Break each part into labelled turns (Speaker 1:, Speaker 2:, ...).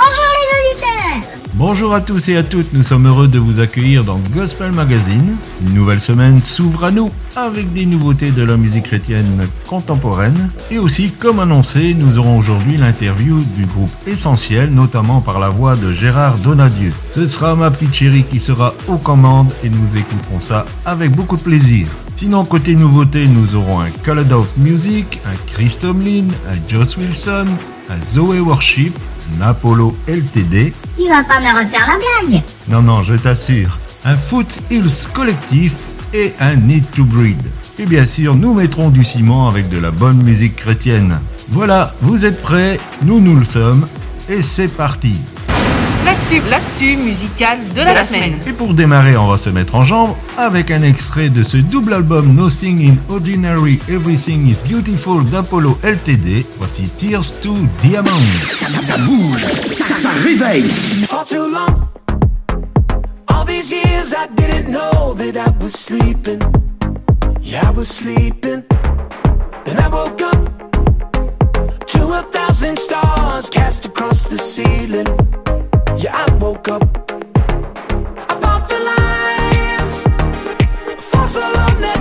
Speaker 1: Bonjour les auditeurs
Speaker 2: Bonjour à tous et à toutes, nous sommes heureux de vous accueillir dans Gospel Magazine. Une nouvelle semaine s'ouvre à nous avec des nouveautés de la musique chrétienne contemporaine. Et aussi, comme annoncé, nous aurons aujourd'hui l'interview du groupe Essentiel, notamment par la voix de Gérard Donadieu. Ce sera ma petite chérie qui sera aux commandes et nous écouterons ça avec beaucoup de plaisir. Sinon, côté nouveauté, nous aurons un Colored Out Music, un Chris Tomlin, un Joss Wilson, un Zoé Worship, un Apollo LTD.
Speaker 1: Tu vas pas me refaire la blague
Speaker 2: Non, non, je t'assure. Un Foot Hills Collectif et un Need to Breed. Et bien sûr, nous mettrons du ciment avec de la bonne musique chrétienne. Voilà, vous êtes prêts Nous, nous le sommes. Et c'est parti
Speaker 3: L'actu, l'actu musicale de la, semaine.
Speaker 2: Et pour démarrer, on va se mettre en jambe avec un extrait de ce double album Nothing in Ordinary, Everything is Beautiful d'Apollo LTD. Voici Tears to Diamond.
Speaker 4: Ça bouge, ça, ça réveille.
Speaker 5: For too long, all these years I didn't know that I was sleeping. Yeah, I was sleeping. Then I woke up to a thousand stars cast across the ceiling. Yeah, I woke up. I bought the lies for so long that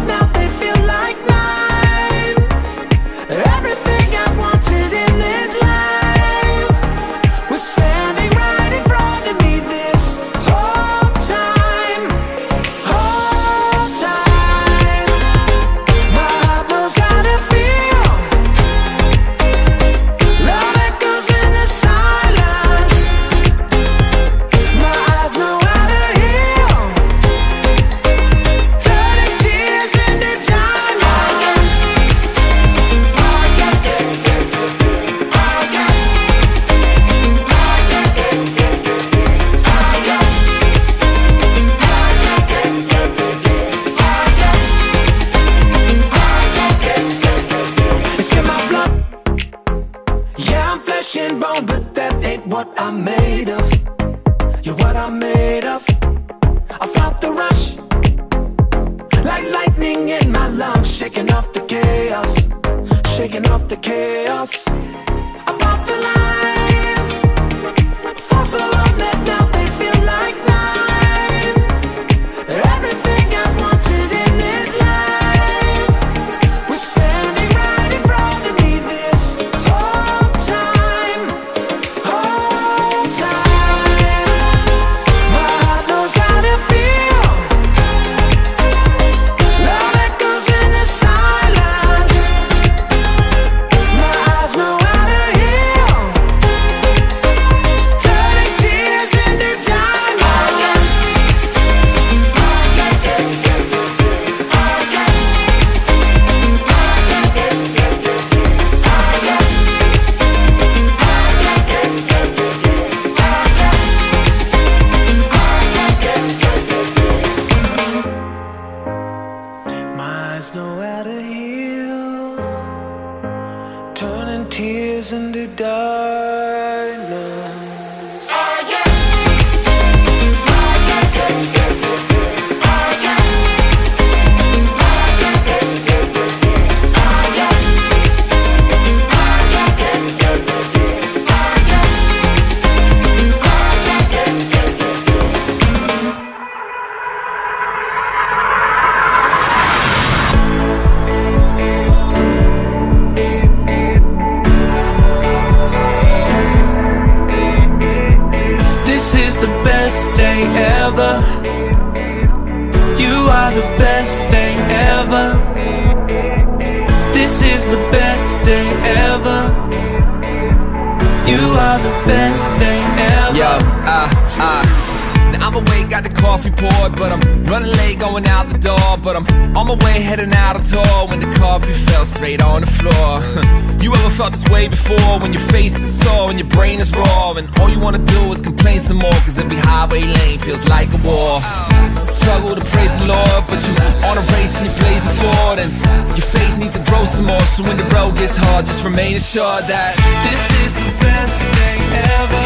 Speaker 5: you're blazing forward, and your faith needs to grow some more. So when the road gets hard, just remain assured that this is the best day ever.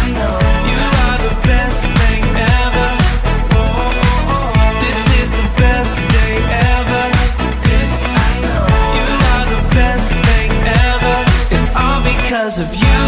Speaker 5: I know. You are the best thing ever. This is the best day ever. I know. You are the best thing ever. It's all because of you,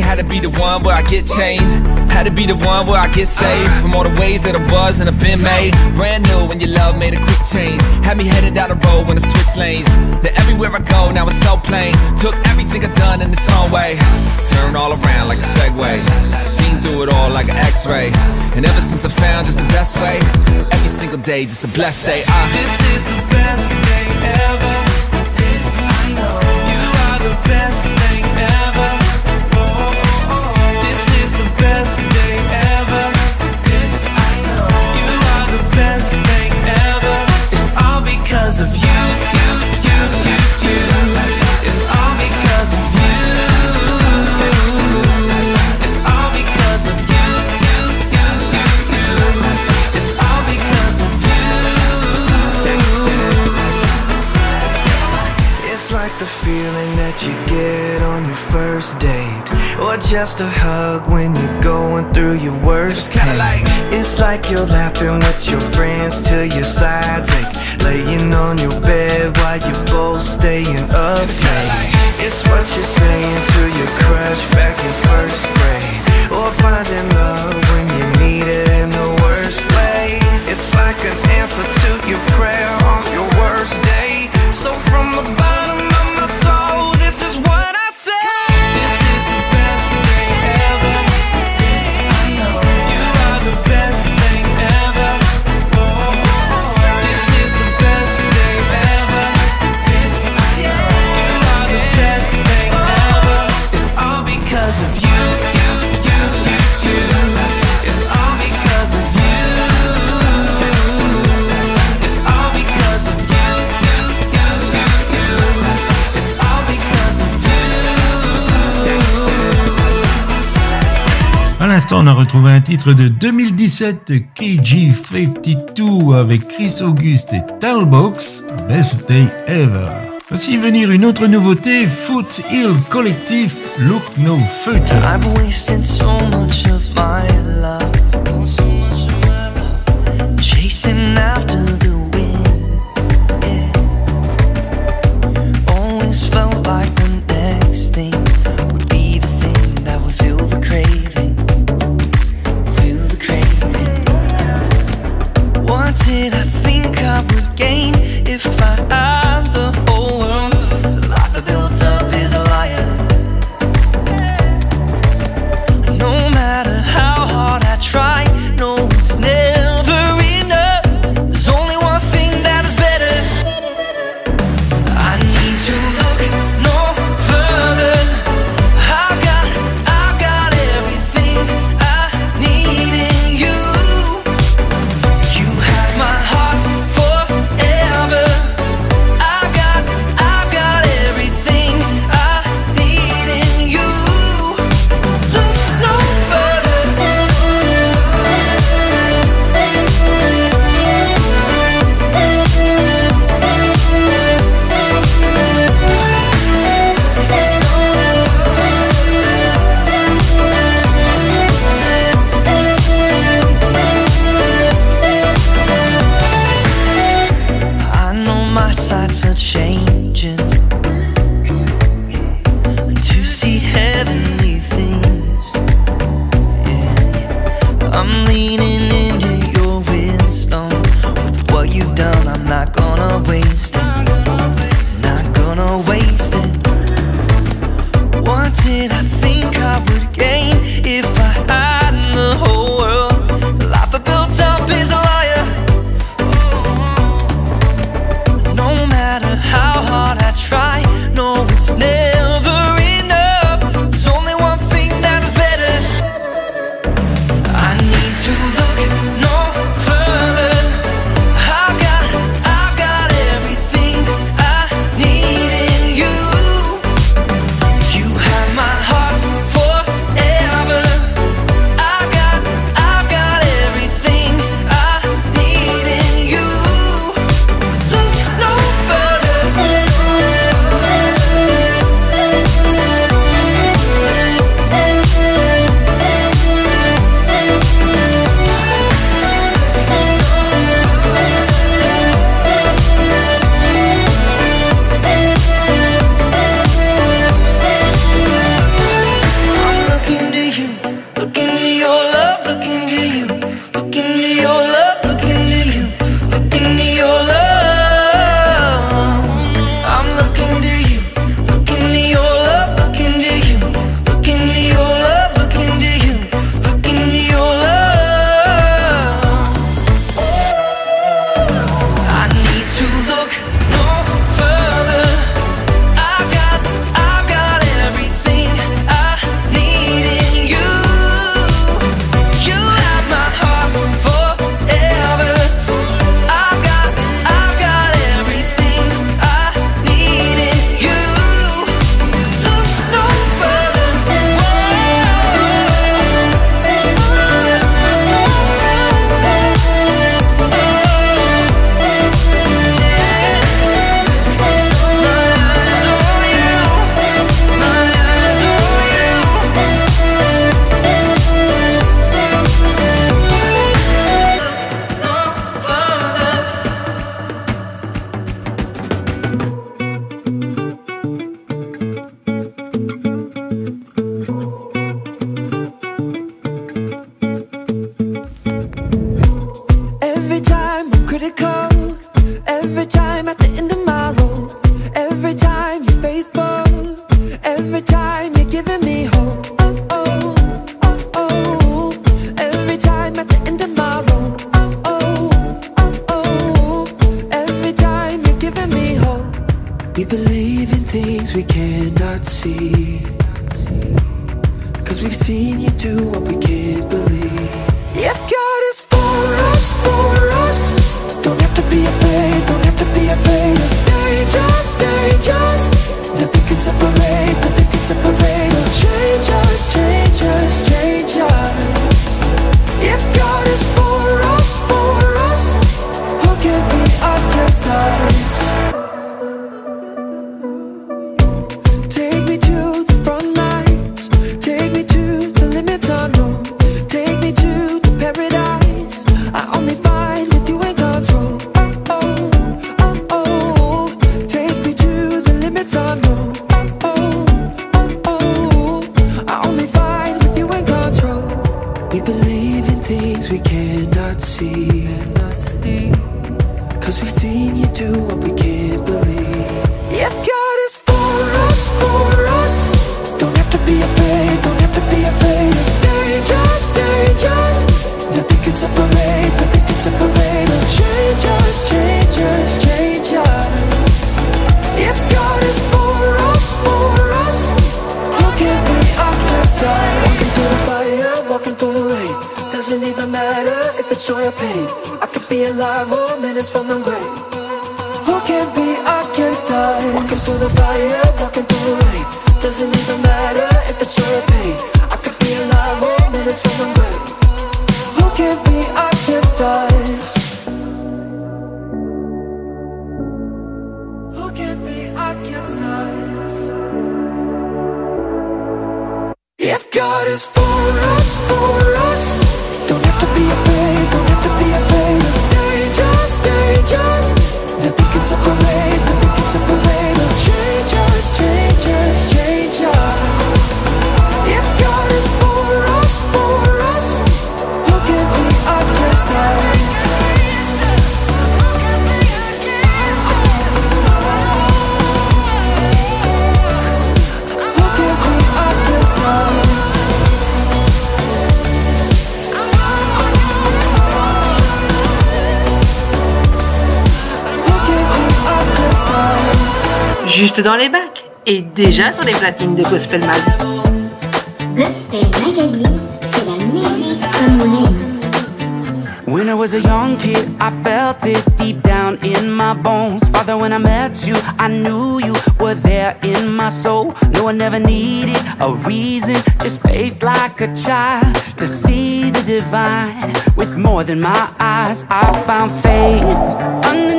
Speaker 5: had to be the one where I get changed. Had to be the one where I get saved from all the ways that I was and I've been made. Brand new when your love made a quick change. Had me heading down the road when I switch lanes. Then everywhere I go, now it's so plain. Took everything I've done in its own way. Turned all around like a Segway. Seen through it all like an X-ray. And ever since I found just the best way, every single day just a blessed day. I this is the best day ever. This I know. You are the best because of you, you, you, you, you. It's all because of you. It's all because of you, you, you, you, you. It's all because of you.
Speaker 6: It's like the feeling that you get on your first date Or just a hug when you're going through your worst
Speaker 5: kinda
Speaker 6: pain.
Speaker 5: like-
Speaker 6: It's like you're laughing with your friends till your sides ache Laying on your bed while you're both staying up. Late It's what you're saying to your crush back in first grade. Or finding love when you need it in the worst way. It's like an answer to your prayer on your worst day. So from the bottom
Speaker 2: on a retrouvé un titre de 2017 de KG52 avec Chris Auguste et Talbox, Best Day Ever. Voici venir une autre nouveauté, Foot Hill Collective, Look No Further.
Speaker 6: I've wasted so much of my Chasing after my sights
Speaker 7: Juste dans les bacs et déjà sur les platines de Gospel Mag.
Speaker 1: Gospel Magazine, c'est la musique comme on aime.
Speaker 8: When I was a young kid, I felt it deep down in my bones. Father, when I met you, I knew you were there in my soul. No, I never needed a reason, just faith like a child to see the divine with more than my eyes. I found faith, undeniable faith. I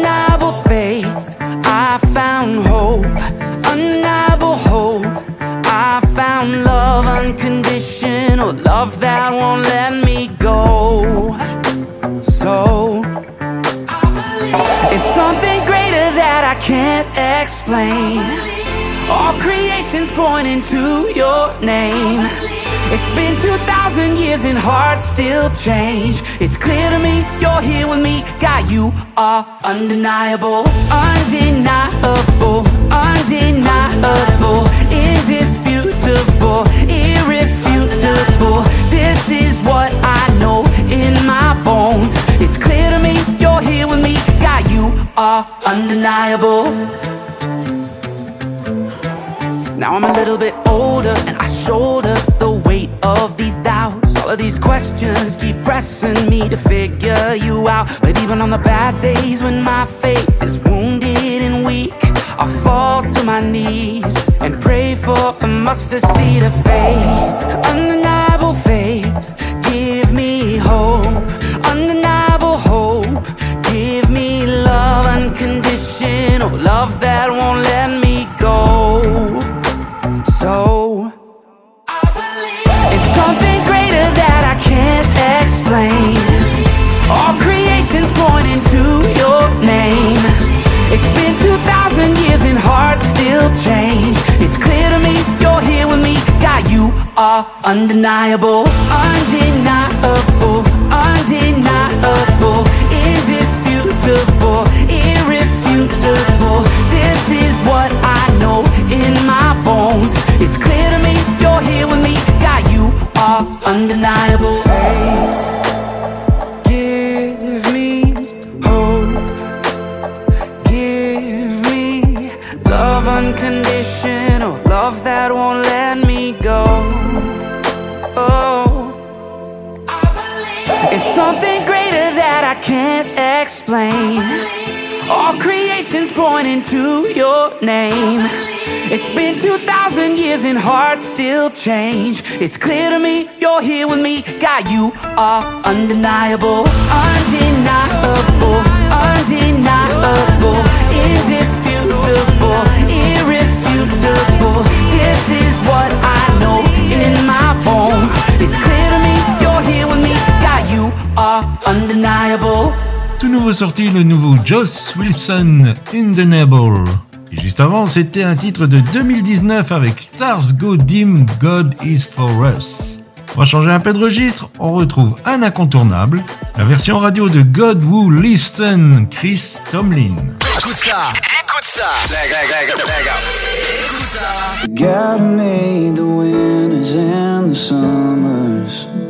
Speaker 8: found hope, undeniable hope. I found love, unconditional love that won't let me go. So it's something greater that I can't explain. All creation's pointing to your name. It's been 2,000 years and hearts still change. It's clear to me you're here with me. God, you are undeniable, undeniable, undeniable, indisputable, irrefutable. This is what I know in my bones. It's clear to me you're here with me. God, you are undeniable. Now I'm a little bit older and I shoulder the weight of these doubts. All of these questions keep pressing me to figure you out. But even on the bad days when my faith is wounded and weak, I fall to my knees and pray for a mustard seed of faith. Undeniable faith, give me hope. Undeniable hope, give me love, unconditional love that won't let me are undeniable, undeniable, undeniable, indisputable, irrefutable. This is what I know in my bones. It's clear to me you're here with me. God, you are undeniable. Faith, All creation's pointing to your name. It's been 2,000 years and hearts still change. It's clear to me you're here with me. God, you are undeniable, undeniable, undeniable, indisputable, irrefutable. This is what I know in my bones. It's clear to me you're here with me. God, you are undeniable.
Speaker 9: Tout nouveau sorti, le nouveau Joss Wilson, Undeniable. Et juste avant, c'était un titre de 2019 avec Stars Go Dim, God is for Us. On va changer un peu de registre, on retrouve un incontournable, la version radio de God Who Listen, Chris Tomlin.
Speaker 10: Écoute ça, écoute ça. Leg, leg, leg, leg out. Écoute ça.
Speaker 11: God made the winters and the summers.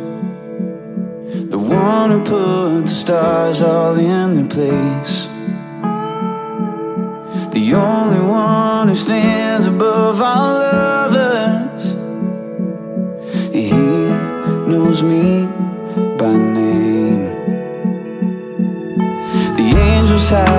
Speaker 11: The one who put the stars all in their place. The only one who stands above all others. He knows me by name. The angels hide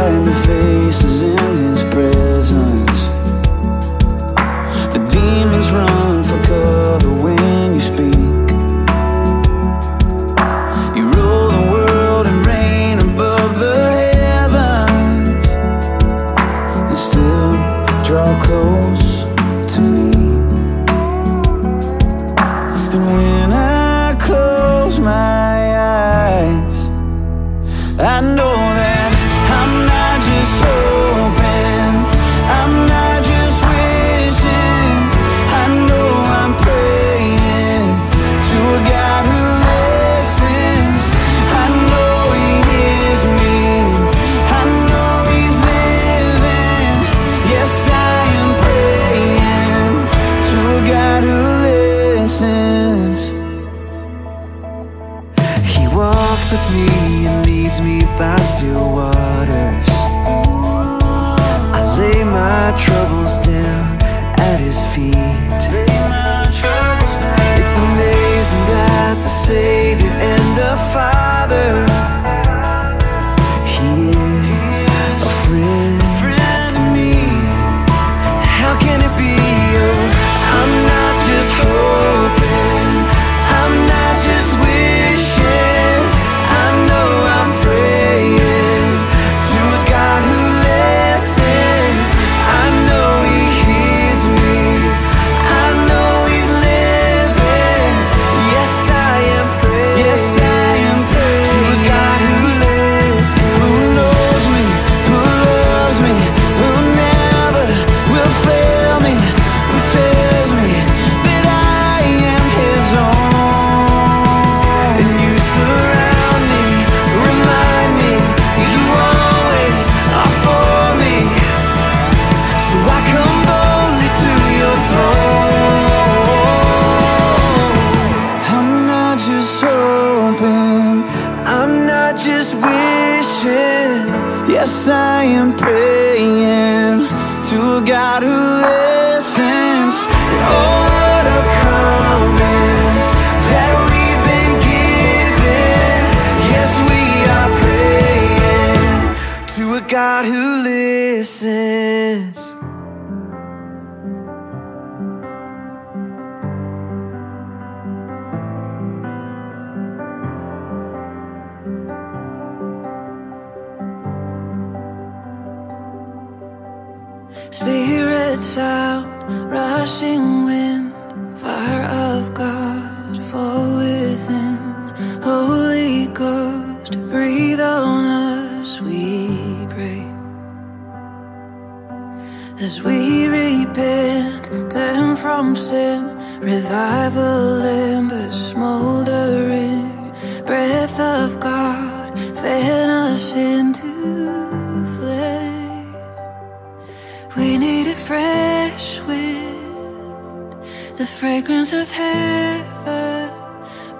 Speaker 11: the
Speaker 12: fragrance of heaven.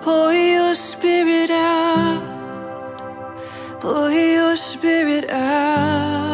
Speaker 12: Pour your spirit out, pour your spirit out.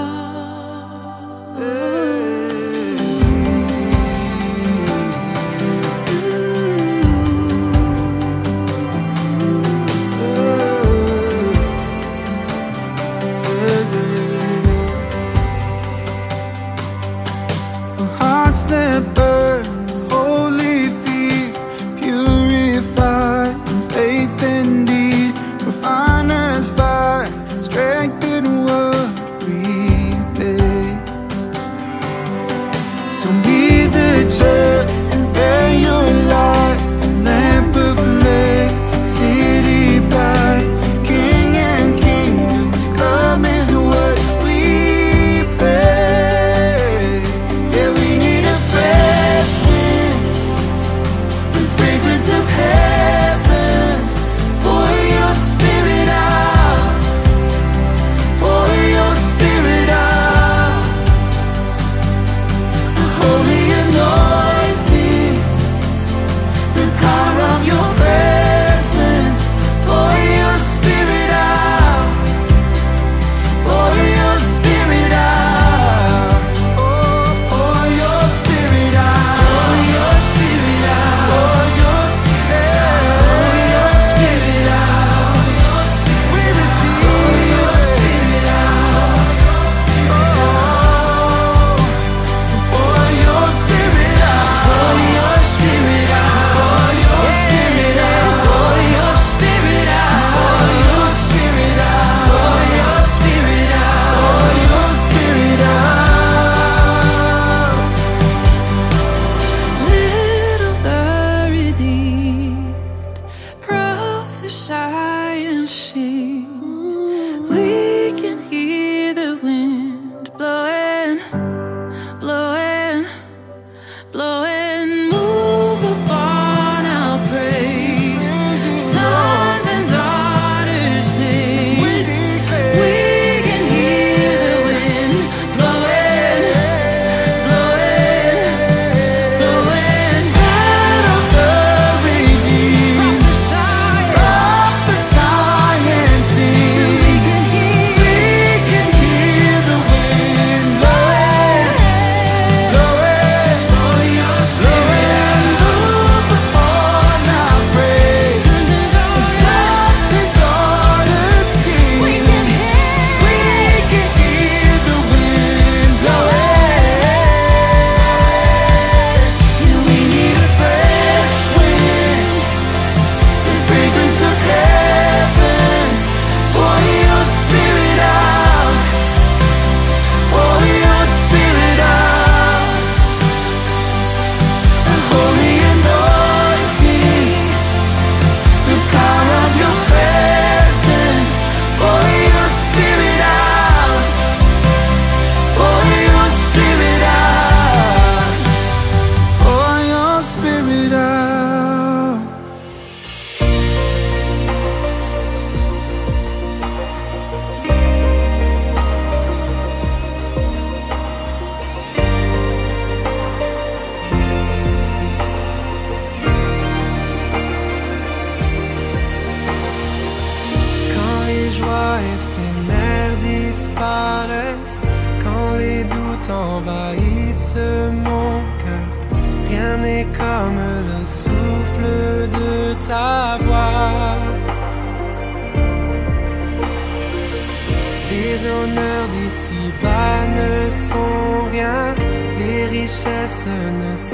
Speaker 9: Summer.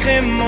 Speaker 9: crème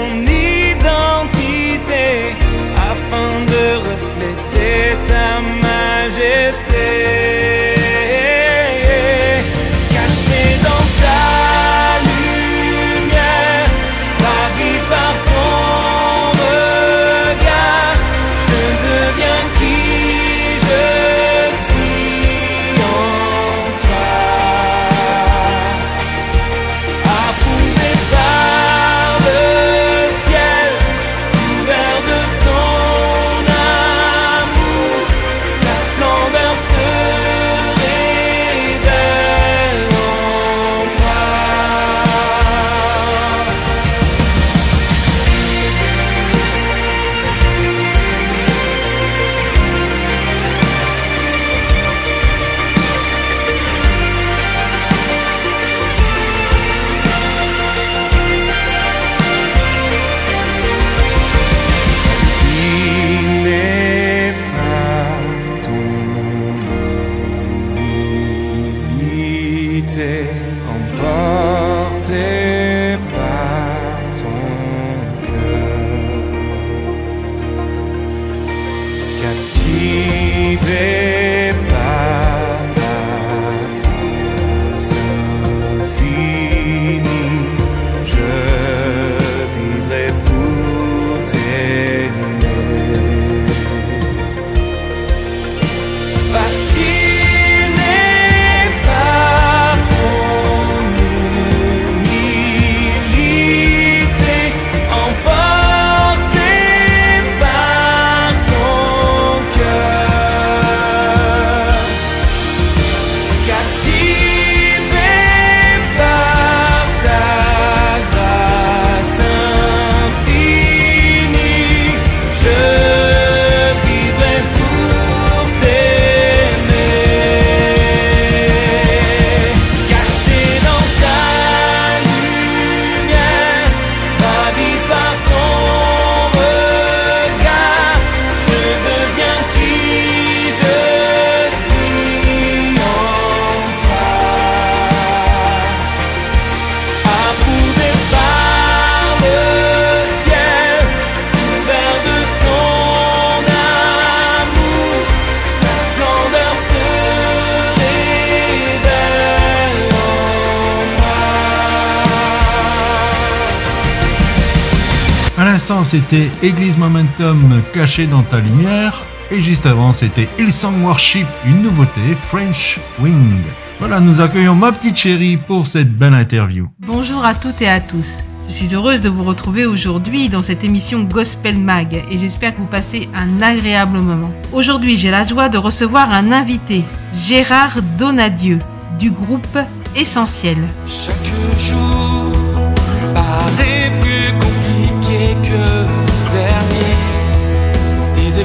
Speaker 9: c'était Église Momentum cachée dans ta lumière. Et juste avant, c'était Hillsong Worship, une nouveauté, French Wing. Voilà, nous accueillons ma petite chérie pour cette belle interview.
Speaker 7: Bonjour à toutes et à tous. Je suis heureuse de vous retrouver aujourd'hui dans cette émission Gospel Mag et j'espère que vous passez un agréable moment. Aujourd'hui, j'ai la joie de recevoir un invité, Gérard Donadieu, du groupe Essentiel.
Speaker 13: Chaque jour.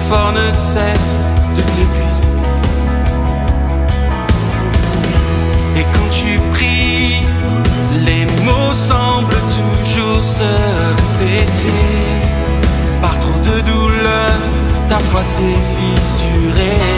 Speaker 13: confort ne cesse de t'épuiser. Et quand tu pries, les mots semblent toujours se répéter. Par trop de douleur, ta foi s'est
Speaker 7: fissurée.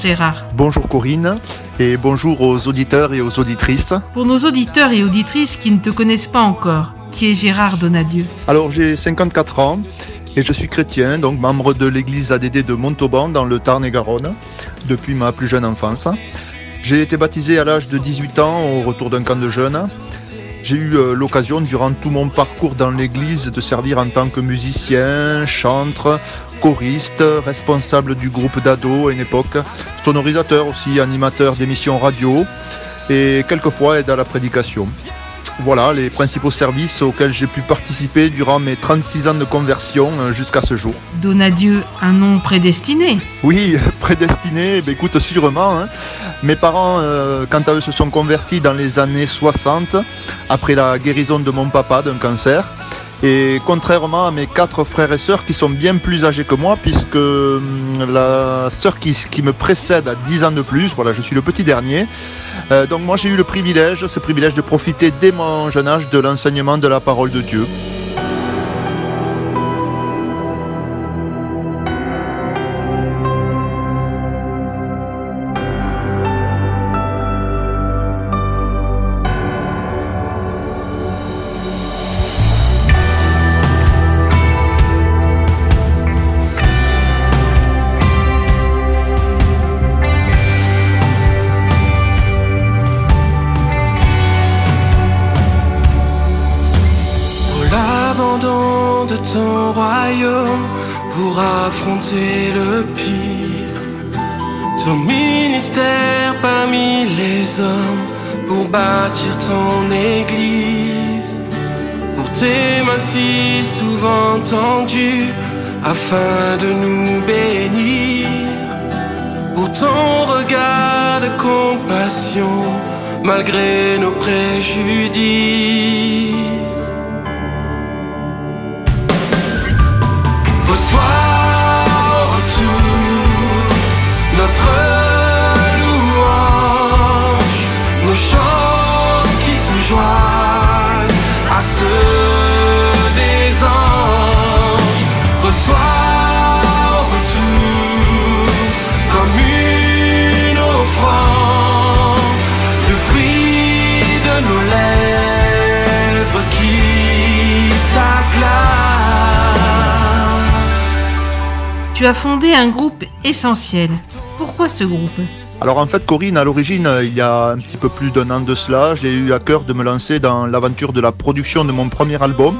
Speaker 7: Gérard.
Speaker 14: Bonjour Corinne et bonjour aux auditeurs et aux auditrices.
Speaker 7: Pour nos auditeurs et auditrices qui ne te connaissent pas encore, qui est Gérard Donadieu
Speaker 14: Alors j'ai 54 ans et je suis chrétien, donc membre de l'église ADD de Montauban dans le Tarn-et-Garonne depuis ma plus jeune enfance. J'ai été baptisé à l'âge de 18 ans au retour d'un camp de jeunes. J'ai eu euh, l'occasion durant tout mon parcours dans l'église de servir en tant que musicien, chantre, choriste, responsable du groupe d'ados à une époque, sonorisateur aussi, animateur d'émissions radio et quelquefois aide à la prédication. Voilà les principaux services auxquels j'ai pu participer durant mes 36 ans de conversion euh, jusqu'à ce jour.
Speaker 7: Donadieu, un nom prédestiné.
Speaker 14: Oui, prédestiné, eh ben, écoute, sûrement. hein. Mes parents, euh, quant à eux, se sont convertis dans les années 60, après la guérison de mon papa d'un cancer. Et contrairement à mes quatre frères et sœurs qui sont bien plus âgés que moi, puisque hum, la sœur qui, me précède a 10 ans de plus, voilà, je suis le petit dernier. Euh, donc moi j'ai eu le privilège, ce privilège de profiter dès mon jeune âge de l'enseignement de la parole de Dieu.
Speaker 13: De ton royaume, pour affronter le pire. Ton ministère parmi les hommes, pour bâtir ton église. Pour tes mains si souvent tendues, afin de nous bénir. Pour ton regard de compassion, malgré nos préjudices.
Speaker 7: Tu as fondé un groupe essentiel. Pourquoi ce groupe?
Speaker 14: Alors en fait Corinne, à l'origine, euh, il y a un petit peu plus d'un an de cela, j'ai eu à cœur de me lancer dans l'aventure de la production de mon premier album,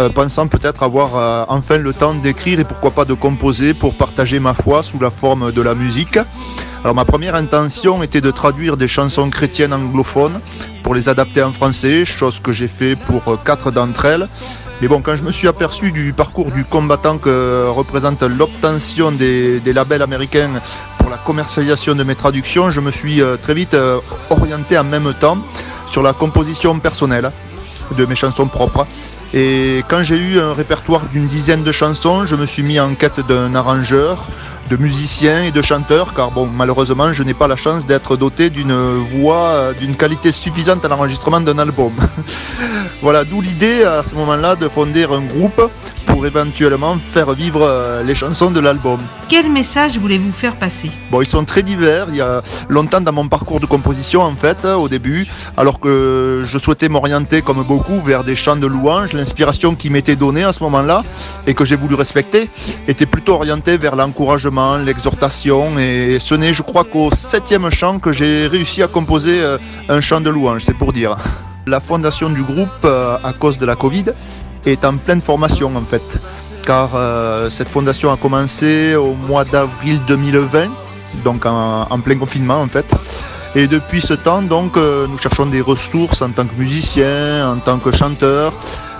Speaker 14: euh, pensant peut-être avoir euh, enfin le temps d'écrire et pourquoi pas de composer pour partager ma foi sous la forme de la musique. Alors ma première intention était de traduire des chansons chrétiennes anglophones pour les adapter en français, chose que j'ai fait pour quatre d'entre elles. Mais bon, quand je me suis aperçu du parcours du combattant que représente l'obtention des, des labels américains pour la commercialisation de mes traductions, je me suis euh, très vite euh, orienté en même temps sur la composition personnelle de mes chansons propres. Et quand j'ai eu un répertoire d'une dizaine de chansons, je me suis mis en quête d'un arrangeur, de musiciens et de chanteurs, car bon, malheureusement, je n'ai pas la chance d'être doté d'une voix euh, d'une qualité suffisante à l'enregistrement d'un album. voilà, d'où l'idée à ce moment-là de fonder un groupe pour éventuellement faire vivre euh, les chansons de l'album.
Speaker 7: Quel message voulez-vous faire passer?
Speaker 14: Bon, ils sont très divers. Il y a longtemps dans mon parcours de composition, en fait, au début, alors que je souhaitais m'orienter, comme beaucoup, vers des chants de louange, l'inspiration qui m'était donnée à ce moment-là et que j'ai voulu respecter était plutôt orientée vers l'encouragement, l'exhortation. Et ce n'est, je crois, qu'au septième chant que j'ai réussi à composer euh, un chant de louange, c'est pour dire. La fondation du groupe, euh, à cause de la Covid, est en pleine formation, en fait car euh, cette fondation a commencé au mois d'avril 2020, donc en, plein confinement en fait. Et depuis ce temps, donc, nous cherchons des ressources en tant que musicien, en tant que chanteur,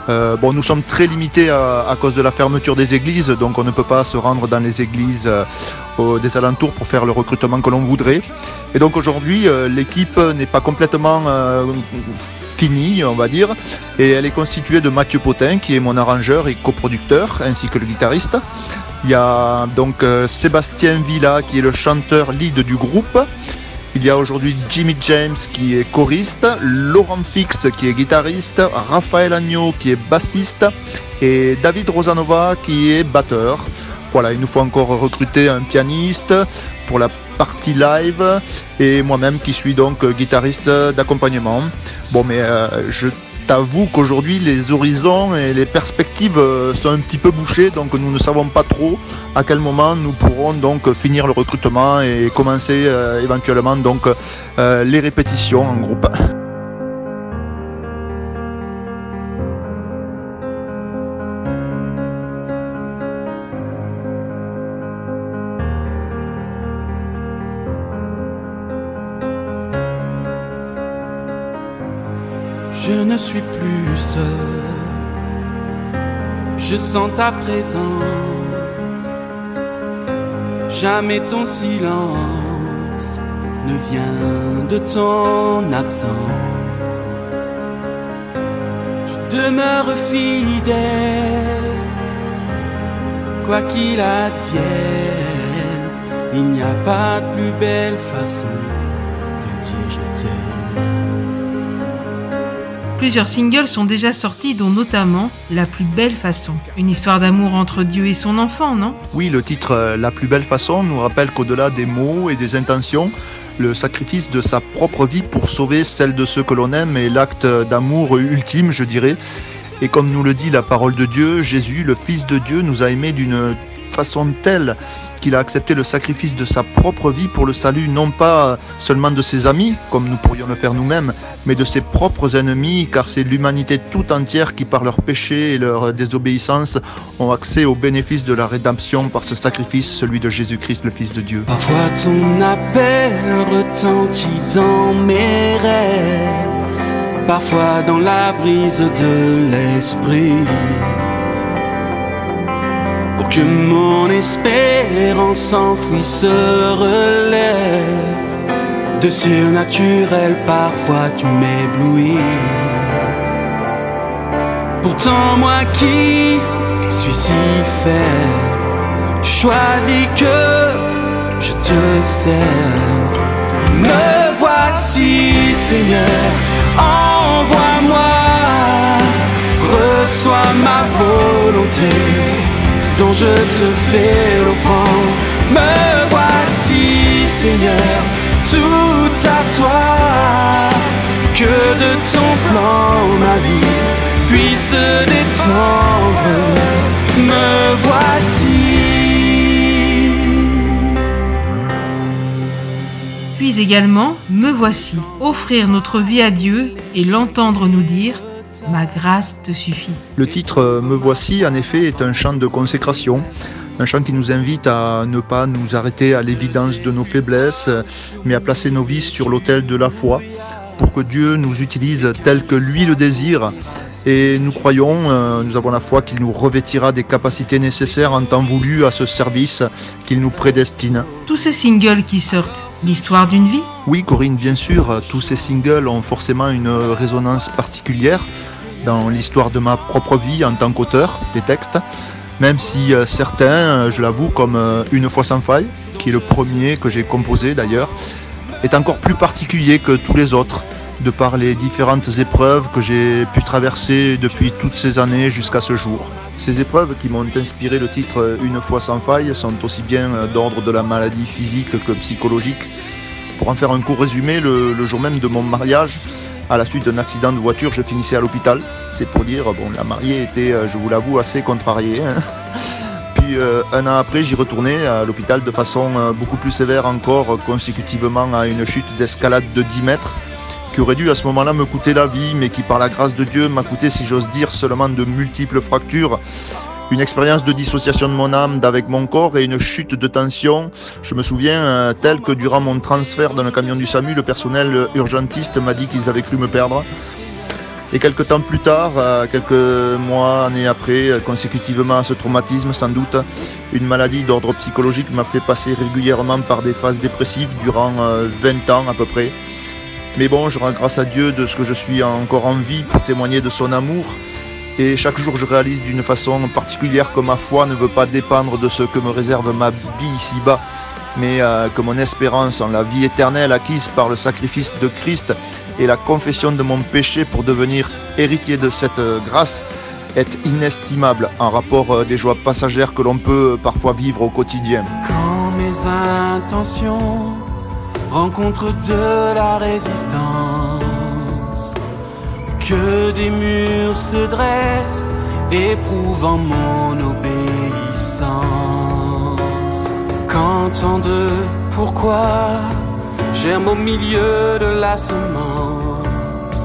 Speaker 14: Euh, bon, nous sommes très limités à, à, cause de la fermeture des églises, donc on ne peut pas se rendre dans les églises euh, des alentours pour faire le recrutement que l'on voudrait. Et donc aujourd'hui, euh, l'équipe n'est pas complètement euh, finie, on va dire, et elle est constituée de Mathieu Potin, qui est mon arrangeur et coproducteur, ainsi que le guitariste. Il y a donc euh, Sébastien Villa, qui est le chanteur lead du groupe. Il y a aujourd'hui Jimmy James qui est choriste, Laurent Fix qui est guitariste, Raphaël Agneau qui est bassiste et David Rosanova qui est batteur. Voilà, il nous faut encore recruter un pianiste pour la partie live et moi-même qui suis donc guitariste d'accompagnement. Bon, mais euh, je t'avoue qu'aujourd'hui les horizons et les perspectives euh, sont un petit peu bouchées, donc nous ne savons pas trop à quel moment nous pourrons donc finir le recrutement et commencer euh, éventuellement donc euh, les répétitions en groupe.
Speaker 13: Suis plus seul. Je sens ta présence. Jamais ton silence ne vient de ton absence. Tu demeures fidèle, quoi qu'il advienne. Il n'y a pas de plus belle façon
Speaker 7: Plusieurs singles sont déjà sortis, dont notamment La plus belle façon. Une histoire d'amour entre Dieu et son enfant, non?
Speaker 14: Oui, le titre euh, La plus belle façon nous rappelle qu'au-delà des mots et des intentions, le sacrifice de sa propre vie pour sauver celle de ceux que l'on aime est l'acte d'amour ultime, je dirais. Et comme nous le dit la parole de Dieu, Jésus, le Fils de Dieu, nous a aimés d'une façon telle qu'il a accepté le sacrifice de sa propre vie pour le salut non pas seulement de ses amis, comme nous pourrions le faire nous-mêmes, mais de ses propres ennemis, car c'est l'humanité tout entière qui, par leurs péchés et leur désobéissance, ont accès au bénéfice de la rédemption par ce sacrifice, celui de Jésus-Christ, le Fils de Dieu.
Speaker 13: Parfois ton appel retentit dans mes rêves, parfois dans la brise de l'esprit pour que mon espérance s'enfuit se relève. De surnaturel, parfois tu m'éblouis. Pourtant, moi qui suis si faible, choisis que je te sers. Me voici, Seigneur, envoie-moi, reçois ma volonté je te fais l'offrande. Me voici, Seigneur, tout à toi. Que de ton plan ma vie puisse dépendre. Me voici.
Speaker 7: Puis également, Me voici, offrir notre vie à Dieu et l'entendre nous dire Ma grâce te suffit.
Speaker 14: Le titre euh, Me voici, en effet, est un chant de consécration, un chant qui nous invite à ne pas nous arrêter à l'évidence de nos faiblesses, mais à placer nos vies sur l'autel de la foi, pour que Dieu nous utilise tel que lui le désire. Et nous croyons, euh, nous avons la foi qu'il nous revêtira des capacités nécessaires en temps voulu à ce service qu'il nous prédestine.
Speaker 7: Tous ces singles qui sortent, l'histoire d'une vie.
Speaker 14: Oui, Corinne, bien sûr, tous ces singles ont forcément une résonance particulière dans l'histoire de ma propre vie en tant qu'auteur des textes, même si euh, certains, euh, je l'avoue, comme euh, Une fois sans faille, qui est le premier que j'ai composé d'ailleurs, est encore plus particulier que tous les autres, de par les différentes épreuves que j'ai pu traverser depuis toutes ces années jusqu'à ce jour. Ces épreuves qui m'ont inspiré le titre Une fois sans faille sont aussi bien d'ordre de la maladie physique que psychologique. Pour en faire un court résumé, le, jour même de mon mariage, à la suite d'un accident de voiture, je finissais à l'hôpital. C'est pour dire, bon, la mariée était, je vous l'avoue, assez contrariée. Hein. Puis euh, un an après, j'y retournais à l'hôpital de façon euh, beaucoup plus sévère encore, consécutivement à une chute d'escalade de 10 mètres, qui aurait dû à ce moment-là me coûter la vie, mais qui par la grâce de Dieu m'a coûté, si j'ose dire, seulement de multiples fractures une expérience de dissociation de mon âme d'avec mon corps et une chute de tension. Je me souviens, euh, tel que durant mon transfert dans le camion du SAMU, le personnel urgentiste m'a dit qu'ils avaient cru me perdre. Et quelques temps plus tard, euh, quelques mois, années après, euh, consécutivement à ce traumatisme sans doute, une maladie d'ordre psychologique m'a fait passer régulièrement par des phases dépressives durant euh, 20 ans à peu près. Mais bon, je rends grâce à Dieu de ce que je suis encore en vie pour témoigner de son amour. Et chaque jour, je réalise d'une façon particulière que ma foi ne veut pas dépendre de ce que me réserve ma vie ici-bas, mais euh, que mon espérance en la vie éternelle acquise par le sacrifice de Christ et la confession de mon péché pour devenir héritier de cette euh, grâce est inestimable en rapport euh, des joies passagères que l'on peut parfois vivre au quotidien.
Speaker 13: Quand mes intentions rencontrent de la résistance, que des murs se dressent, éprouvant mon obéissance. De pourquoi germe au milieu de la semence,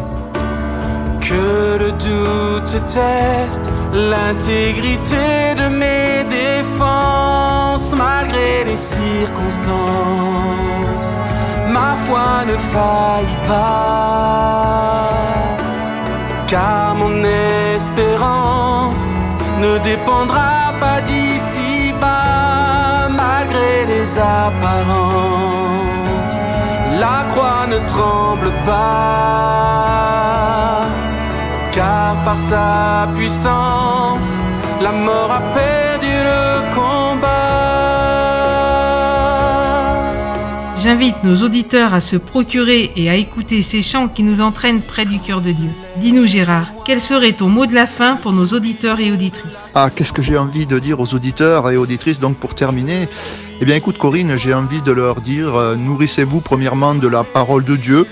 Speaker 13: que le doute teste l'intégrité de mes défenses malgré les circonstances. Ma foi ne faillit pas, car mon espérance ne dépendra pas d'ici bas malgré les apparences. La croix ne tremble pas, car par sa puissance, la mort a perdu
Speaker 7: J'invite nos auditeurs à se procurer et à écouter ces chants qui nous entraînent près du cœur de Dieu. Dis-nous Gérard, quel serait ton mot de la fin pour nos auditeurs et auditrices?
Speaker 14: Ah, qu'est-ce que j'ai envie de dire aux auditeurs et auditrices donc pour terminer? Eh bien écoute Corinne, j'ai envie de leur dire euh, nourrissez-vous premièrement de la parole de Dieu,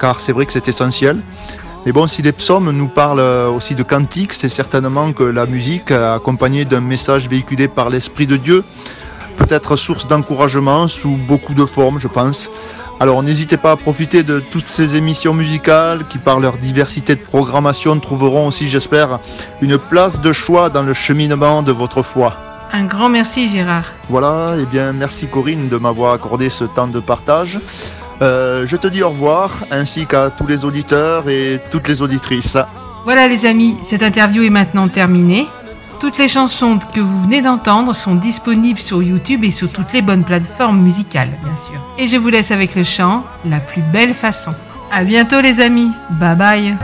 Speaker 14: car c'est vrai que c'est essentiel. Mais bon, si les psaumes nous parlent euh, aussi de cantiques, c'est certainement que la musique, accompagnée d'un message véhiculé par l'Esprit de Dieu, peut être source d'encouragement sous beaucoup de formes, je pense. Alors n'hésitez pas à profiter de toutes ces émissions musicales qui, par leur diversité de programmation, trouveront aussi, j'espère, une place de choix dans le cheminement de votre foi.
Speaker 7: Un grand merci Gérard.
Speaker 14: Voilà, et bien merci Corinne de m'avoir accordé ce temps de partage. Euh, je te dis au revoir, ainsi qu'à tous les auditeurs et toutes les auditrices.
Speaker 7: Voilà les amis, cette interview est maintenant terminée. Toutes les chansons que vous venez d'entendre sont disponibles sur YouTube et sur toutes les bonnes plateformes musicales, bien sûr. Et je vous laisse avec le chant La plus belle façon. À bientôt les amis. Bye bye.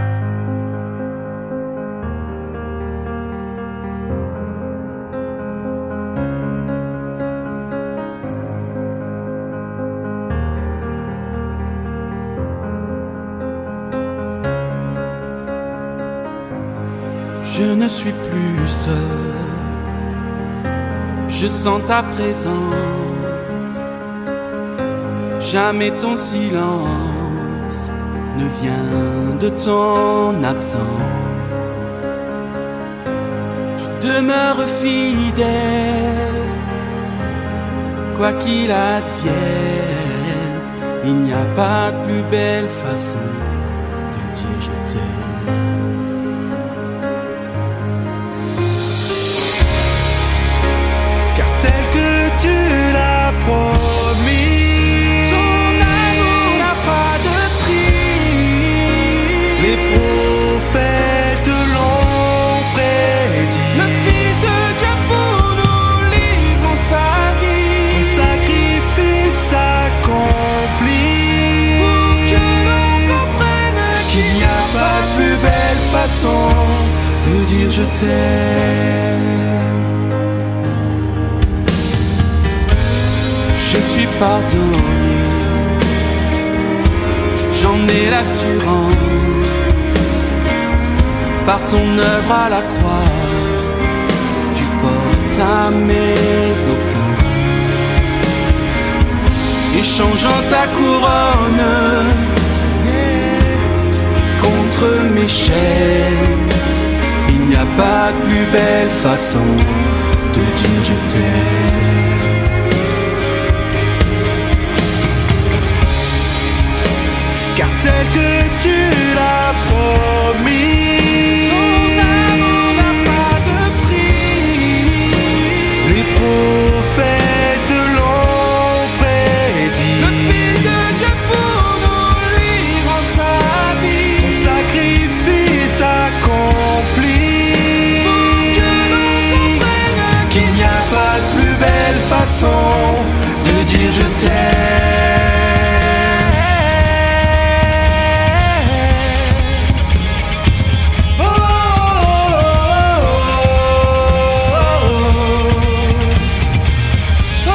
Speaker 13: Je ne suis plus Je sens ta présence. Jamais ton silence ne vient de ton absence. Tu demeures fidèle, quoi qu'il advienne. Il n'y a pas de plus belle façon de dire je t'aime. Je t'aime. je suis pardonné. J'en ai l'assurance par ton œuvre à la croix. Tu portes à mes offenses, échangeant ta couronne contre mes chaînes. Pas de plus belle façon de dire je t'aime. car tel que tu l'as promis, son amour n'a pas de prix. Les prophètes de dire je t'aime. Oh, oh, oh,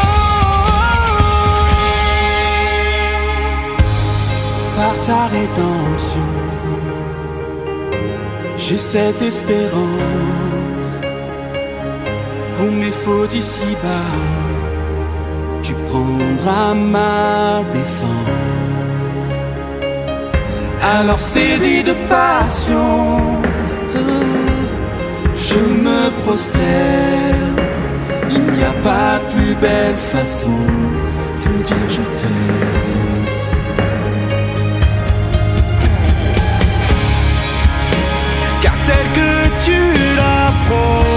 Speaker 13: Par ta rédemption, j'ai cette espérance qu'on m'effaude ici-bas prendre à ma défense. Alors saisi de passion, euh, je me prosterne. Il n'y a pas de plus belle façon de dire je t'aime. tel que tu l'apprends.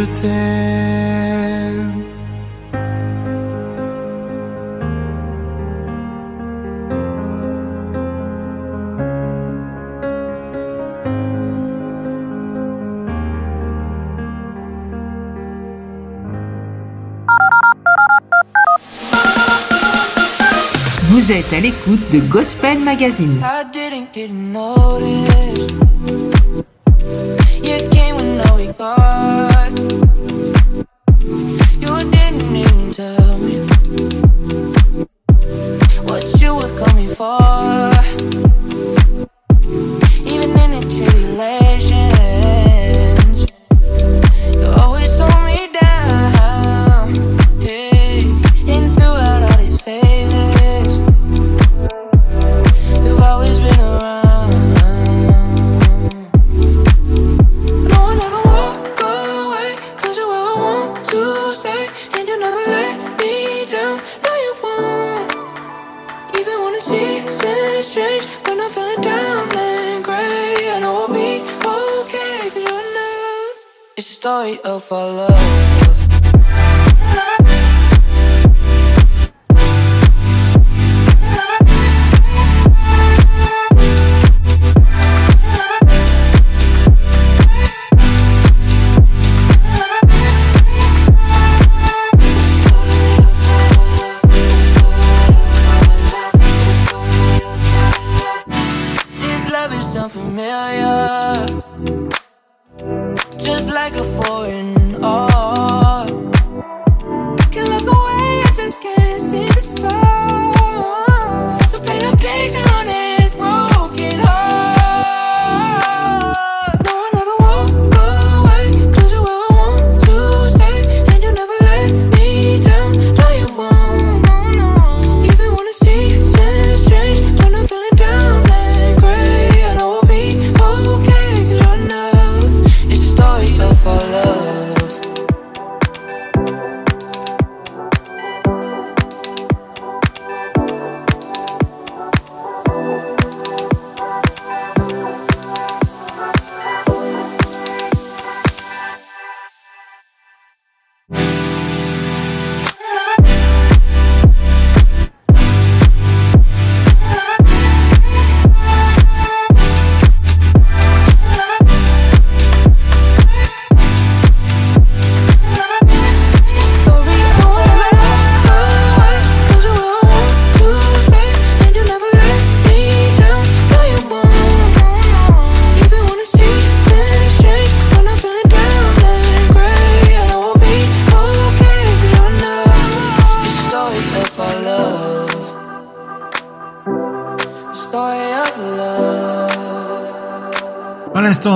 Speaker 13: je t'aime.
Speaker 15: Vous êtes à l'écoute de Gospel Magazine.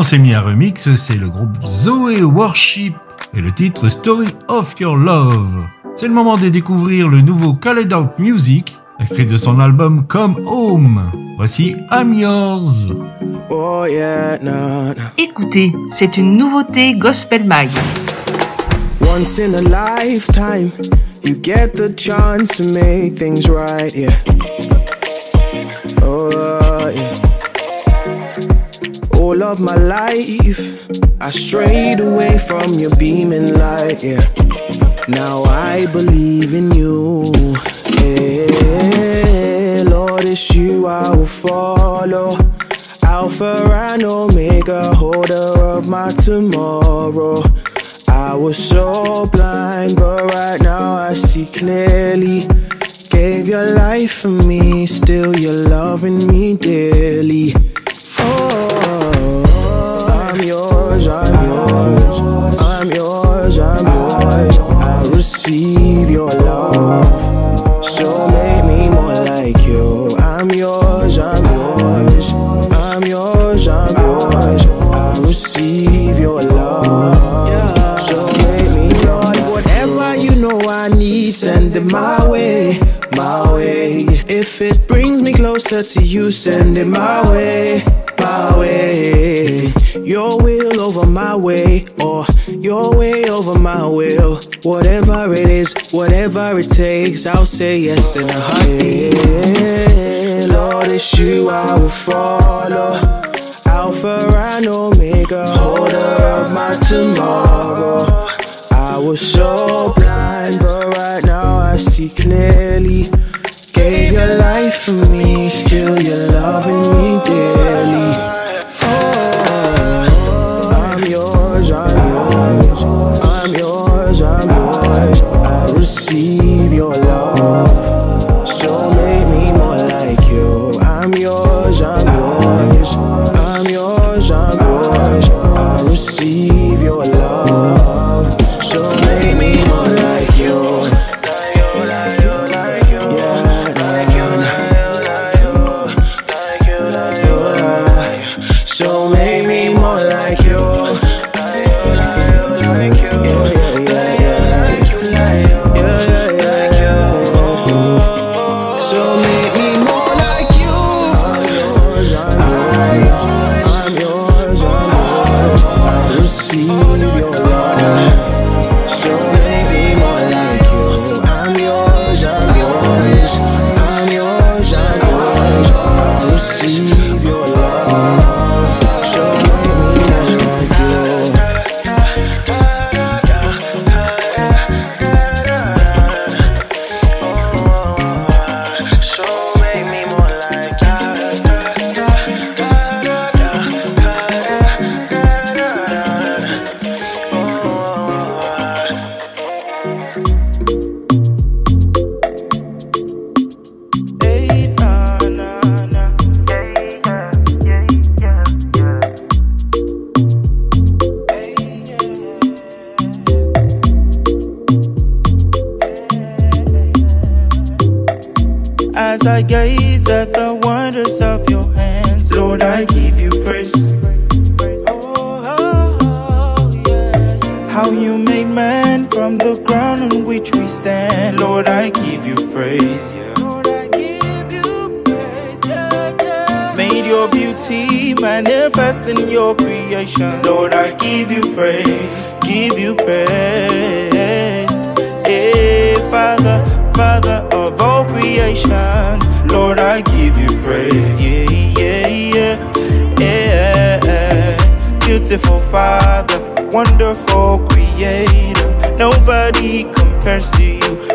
Speaker 2: À c'est mis un remix, c'est le groupe Zoé Worship et le titre Story of Your Love. C'est le moment de découvrir le nouveau Kaleido Music, extrait de son album Come Home. Voici I'm Yours.
Speaker 16: Oh yeah, nah, nah.
Speaker 3: Écoutez, c'est une nouveauté Gospel Mag.
Speaker 16: Once in a lifetime, you get the chance to make things right, yeah. All of my life, I strayed away from your beaming light, yeah. Now I believe in you. Yeah, Lord, it's you I will follow. Alpha and Omega, holder of my tomorrow. I was so blind, but right now I see clearly. Gave your life for me, still you're loving me dearly. Receive your love, so make me more like you. I'm yours, I'm yours, I'm yours, I'm yours. I receive your love, so make me Lord. Whatever you know I need, send it my way, my way. If it brings me closer to you, send it my way, my way. Your will over my way, or your way over my will. Whatever it is, whatever it takes, I'll say yes in a heartbeat. Lord, it's you I will follow. Alpha and Omega, holder of my tomorrow. I was so blind, but right now I see clearly. Gave your life for me, still you're loving me dearly. Oh, I'm yours, I'm yours, I'm yours, I'm yours. I receive your love, so make me more like you. I'm yours, I'm yours, I'm yours, I'm yours. I receive your love,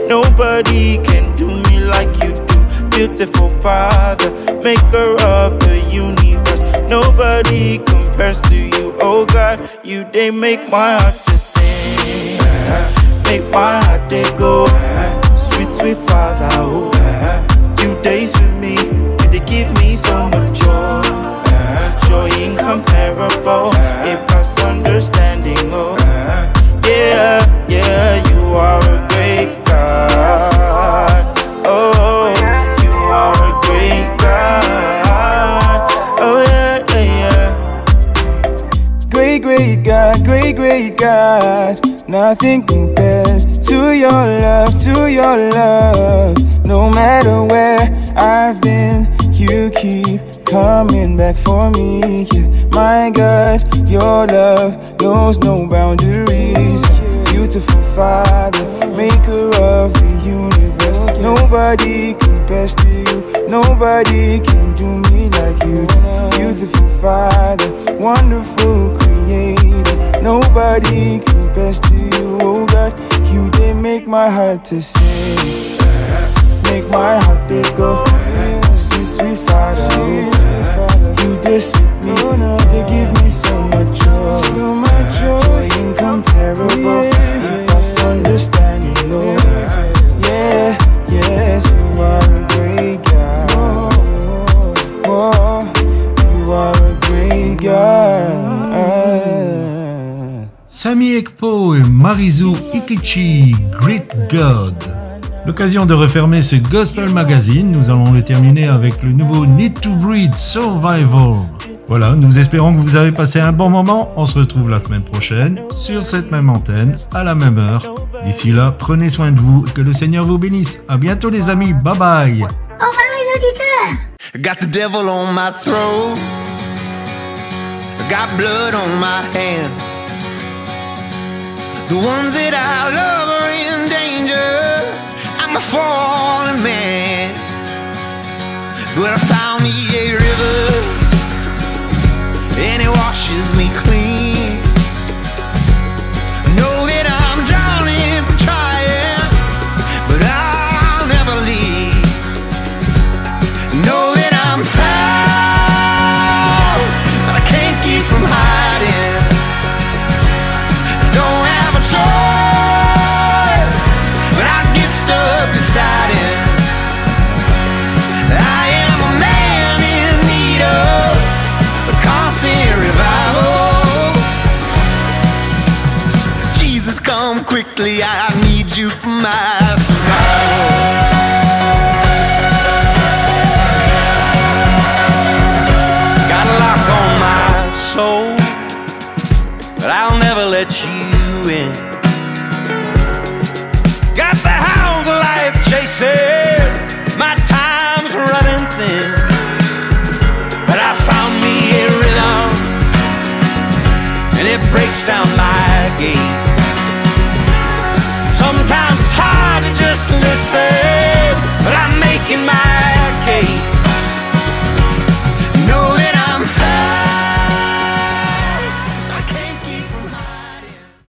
Speaker 16: Nobody can do me like you do. Beautiful Father, Maker of the universe. Nobody compares to you. Oh God, you they make my heart to sing. Make my heart they go. Sweet, sweet Father, oh. You days with me, you they give me so much joy. Joy incomparable, it past understanding, oh. God,
Speaker 17: nothing compares to your love, to your love. No matter where I've been, you keep coming back for me. Yeah. My God, your love knows no boundaries. Beautiful Father, maker of the universe. Nobody compares to you. Nobody can do me like you. Beautiful Father, wonderful. Nobody compares to you. Oh God, you did make my heart to sing. Make my heart to go. Sweet, sweet Father. You did sweet me. You did give me so much joy. So much joy incomparable.
Speaker 2: Sami Ekpo et Marizu Ikichi, Great God. L'occasion de refermer ce Gospel Magazine, nous allons le terminer avec le nouveau Need to Breed Survival. Voilà, nous espérons que vous avez passé un bon moment. On se retrouve la semaine prochaine sur cette même antenne, à la même heure. D'ici là, prenez soin de vous et que le Seigneur vous bénisse. À bientôt les amis, bye bye.
Speaker 1: Au revoir les auditeurs.
Speaker 18: Got the devil on my throat. Got blood on my hand. The ones that I love are in danger. I'm a fallen man. But I found me a river. And it washes me clean. Honestly, I need you for my survival. Got a lock on my soul, but I'll never let you in. Got the hounds of life chasing, my time's running thin. But I found me a rhythm, and it breaks down my gate. listen